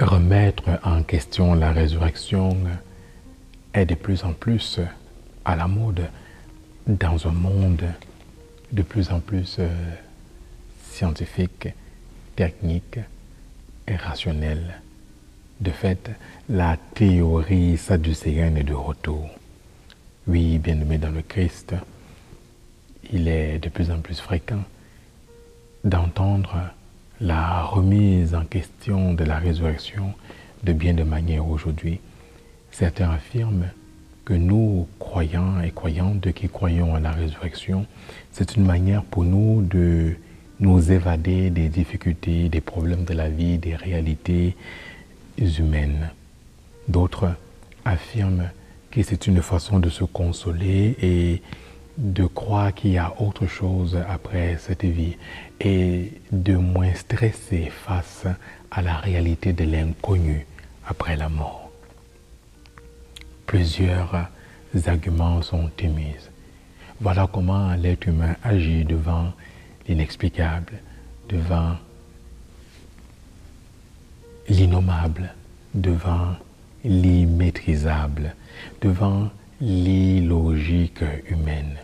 Remettre en question la résurrection est de plus en plus à la mode dans un monde de plus en plus euh, scientifique, technique et rationnel. De fait, la théorie sadducéenne est de retour. Oui, bien-aimé dans le Christ, il est de plus en plus fréquent d'entendre la remise en question de la résurrection de bien de manière aujourd'hui. Certains affirment que nous, croyants et croyantes qui croyons à la résurrection, c'est une manière pour nous de nous évader des difficultés, des problèmes de la vie, des réalités humaines. D'autres affirment que c'est une façon de se consoler et de croire qu'il y a autre chose après cette vie et de moins stresser face à la réalité de l'inconnu après la mort. Plusieurs arguments sont émis. Voilà comment l'être humain agit devant l'inexplicable, devant l'innommable, devant l'immaîtrisable, devant l'illogique humaine.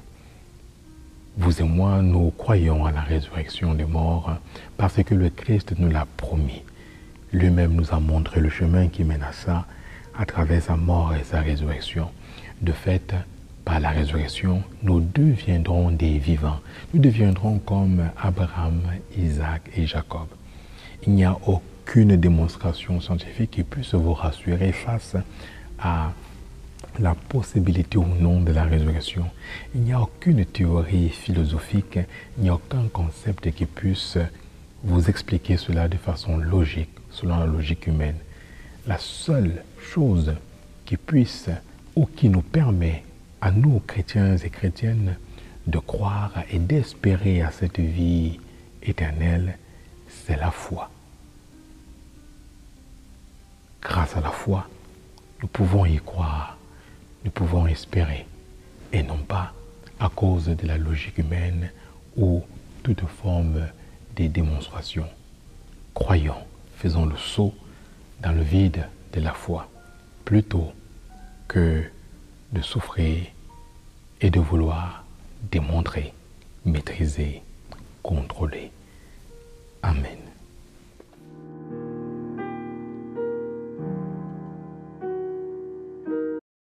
Et moi, nous croyons à la résurrection des morts parce que le Christ nous l'a promis. Lui-même nous a montré le chemin qui mène à ça à travers sa mort et sa résurrection. De fait, par la résurrection, nous deviendrons des vivants. Nous deviendrons comme Abraham, Isaac et Jacob. Il n'y a aucune démonstration scientifique qui puisse vous rassurer face à la possibilité ou non de la résurrection. Il n'y a aucune théorie philosophique, il n'y a aucun concept qui puisse vous expliquer cela de façon logique, selon la logique humaine. La seule chose qui puisse ou qui nous permet à nous, chrétiens et chrétiennes, de croire et d'espérer à cette vie éternelle, c'est la foi. Grâce à la foi, nous pouvons y croire nous pouvons espérer, et non pas à cause de la logique humaine ou toute forme de démonstration. Croyons, faisons le saut dans le vide de la foi, plutôt que de souffrir et de vouloir démontrer, maîtriser, contrôler.